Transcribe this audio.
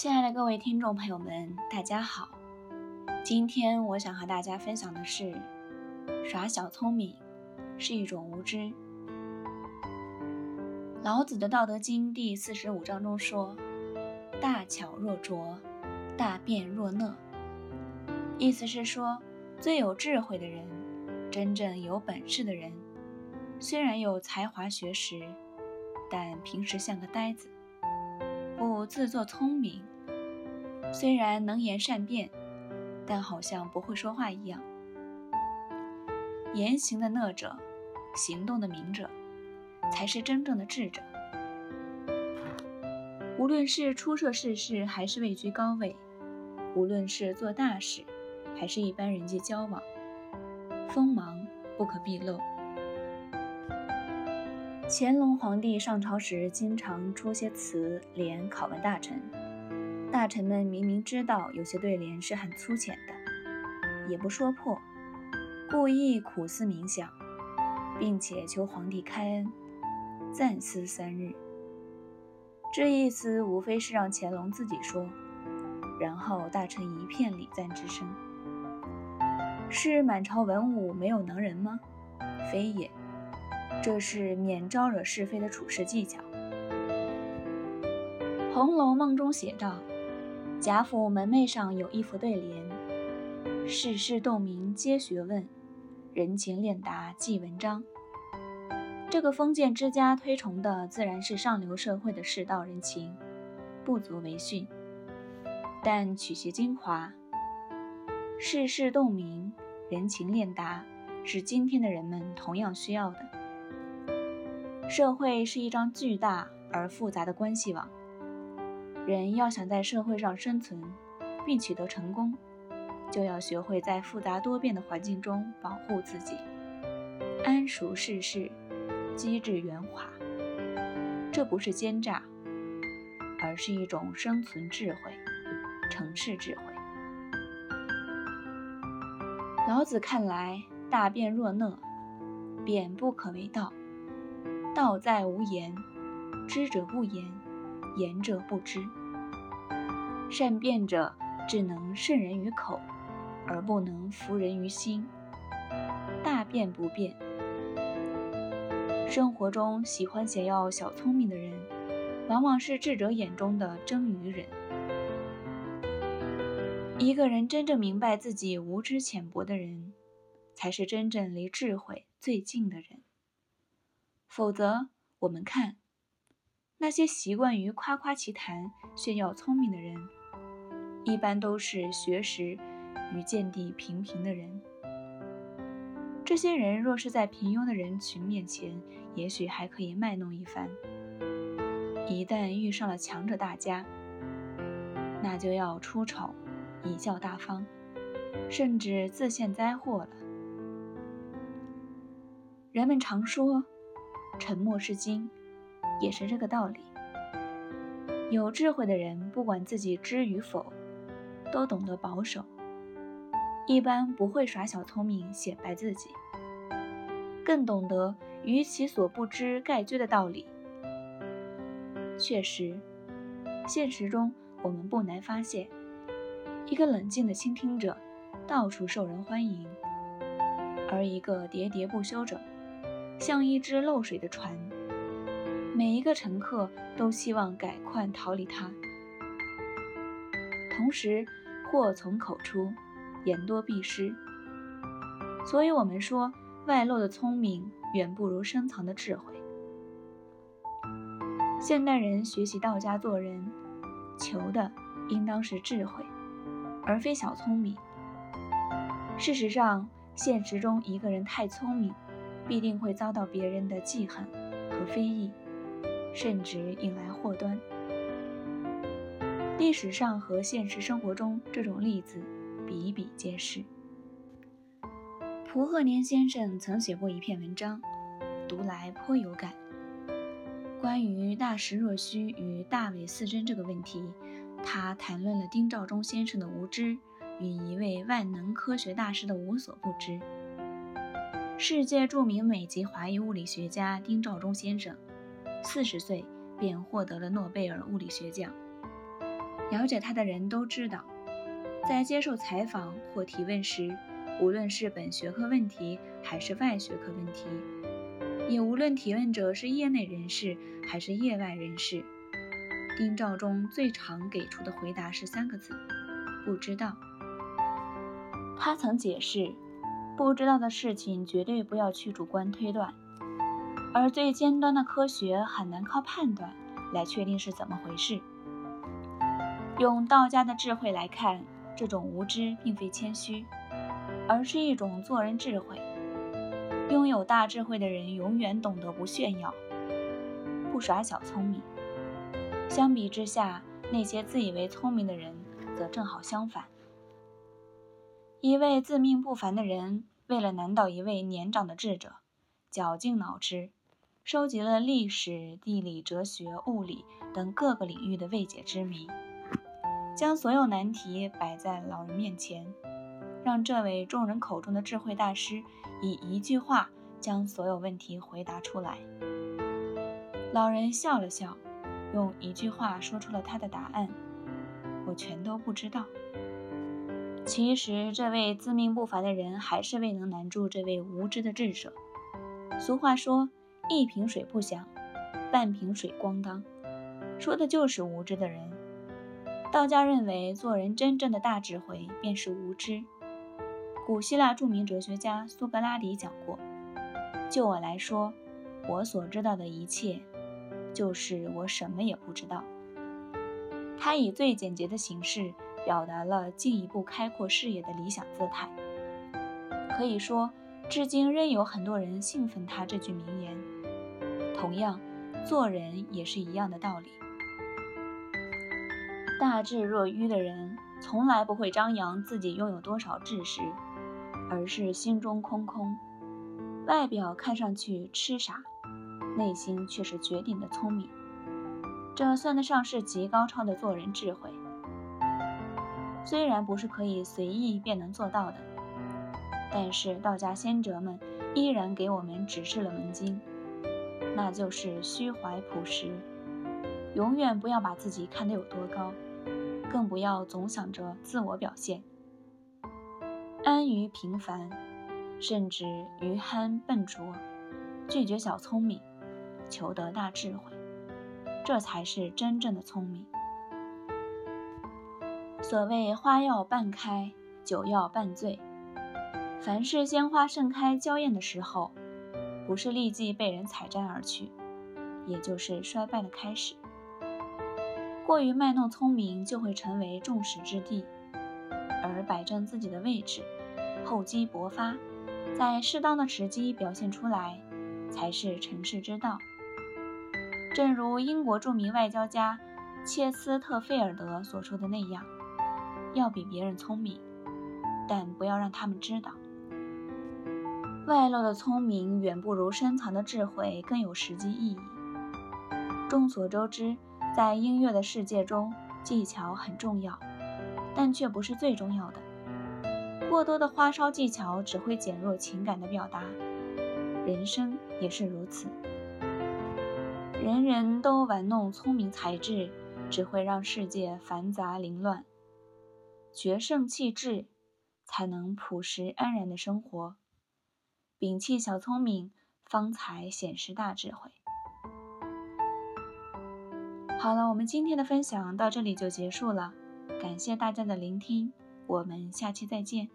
亲爱的各位听众朋友们，大家好。今天我想和大家分享的是，耍小聪明是一种无知。老子的《道德经》第四十五章中说：“大巧若拙，大辩若讷。”意思是说，最有智慧的人，真正有本事的人，虽然有才华学识，但平时像个呆子，不自作聪明。虽然能言善辩，但好像不会说话一样。言行的讷者，行动的明者，才是真正的智者。无论是初涉世事，还是位居高位；无论是做大事，还是一般人际交往，锋芒不可毕露。乾隆皇帝上朝时，经常出些词联拷问大臣。大臣们明明知道有些对联是很粗浅的，也不说破，故意苦思冥想，并且求皇帝开恩，暂思三日。这意思无非是让乾隆自己说，然后大臣一片礼赞之声。是满朝文武没有能人吗？非也，这是免招惹是非的处事技巧。《红楼梦》中写道。贾府门楣上有一副对联：“世事洞明皆学问，人情练达即文章。”这个封建之家推崇的自然是上流社会的世道人情，不足为训。但取其精华，世事洞明，人情练达，是今天的人们同样需要的。社会是一张巨大而复杂的关系网。人要想在社会上生存并取得成功，就要学会在复杂多变的环境中保护自己，谙熟世事，机智圆滑。这不是奸诈，而是一种生存智慧、城市智慧。老子看来，大辩若讷，辩不可为道。道在无言，知者不言。言者不知，善辩者只能胜人于口，而不能服人于心。大辩不辩。生活中喜欢显耀小聪明的人，往往是智者眼中的真愚人。一个人真正明白自己无知浅薄的人，才是真正离智慧最近的人。否则，我们看。那些习惯于夸夸其谈、炫耀聪明的人，一般都是学识与见地平平的人。这些人若是在平庸的人群面前，也许还可以卖弄一番；一旦遇上了强者大家，那就要出丑，贻笑大方，甚至自陷灾祸了。人们常说：“沉默是金。”也是这个道理。有智慧的人，不管自己知与否，都懂得保守，一般不会耍小聪明显摆自己，更懂得于其所不知盖追的道理。确实，现实中我们不难发现，一个冷静的倾听者到处受人欢迎，而一个喋喋不休者，像一只漏水的船。每一个乘客都希望赶快逃离它。同时，祸从口出，言多必失。所以，我们说，外露的聪明远不如深藏的智慧。现代人学习道家做人，求的应当是智慧，而非小聪明。事实上，现实中一个人太聪明，必定会遭到别人的记恨和非议。甚至引来祸端。历史上和现实生活中这种例子比比皆是。蒲鹤年先生曾写过一篇文章，读来颇有感。关于“大实若虚”与“大伪似真”这个问题，他谈论了丁肇中先生的无知与一位万能科学大师的无所不知。世界著名美籍华裔物理学家丁肇中先生。四十岁便获得了诺贝尔物理学奖。了解他的人都知道，在接受采访或提问时，无论是本学科问题还是外学科问题，也无论提问者是业内人士还是业外人士，丁肇中最常给出的回答是三个字：不知道。他曾解释，不知道的事情绝对不要去主观推断，而最尖端的科学很难靠判断来确定是怎么回事。用道家的智慧来看，这种无知并非谦虚，而是一种做人智慧。拥有大智慧的人永远懂得不炫耀，不耍小聪明。相比之下，那些自以为聪明的人则正好相反。一位自命不凡的人，为了难倒一位年长的智者，绞尽脑汁，收集了历史、地理、哲学、物理等各个领域的未解之谜。将所有难题摆在老人面前，让这位众人口中的智慧大师以一句话将所有问题回答出来。老人笑了笑，用一句话说出了他的答案：“我全都不知道。”其实，这位自命不凡的人还是未能难住这位无知的智者。俗话说：“一瓶水不响，半瓶水咣当”，说的就是无知的人。道家认为，做人真正的大智慧便是无知。古希腊著名哲学家苏格拉底讲过：“就我来说，我所知道的一切，就是我什么也不知道。”他以最简洁的形式表达了进一步开阔视野的理想姿态。可以说，至今仍有很多人信奉他这句名言。同样，做人也是一样的道理。大智若愚的人，从来不会张扬自己拥有多少知识，而是心中空空，外表看上去痴傻，内心却是绝顶的聪明。这算得上是极高超的做人智慧。虽然不是可以随意便能做到的，但是道家先哲们依然给我们指示了门径，那就是虚怀朴实，永远不要把自己看得有多高。更不要总想着自我表现，安于平凡，甚至愚憨笨拙，拒绝小聪明，求得大智慧，这才是真正的聪明。所谓花要半开，酒要半醉，凡是鲜花盛开娇艳的时候，不是立即被人采摘而去，也就是衰败的开始。过于卖弄聪明，就会成为众矢之的；而摆正自己的位置，厚积薄发，在适当的时机表现出来，才是成事之道。正如英国著名外交家切斯特菲尔德所说的那样：“要比别人聪明，但不要让他们知道。外露的聪明远不如深藏的智慧更有实际意义。”众所周知。在音乐的世界中，技巧很重要，但却不是最重要的。过多的花哨技巧只会减弱情感的表达，人生也是如此。人人都玩弄聪明才智，只会让世界繁杂凌乱。决胜气质，才能朴实安然的生活。摒弃小聪明，方才显示大智慧。好了，我们今天的分享到这里就结束了，感谢大家的聆听，我们下期再见。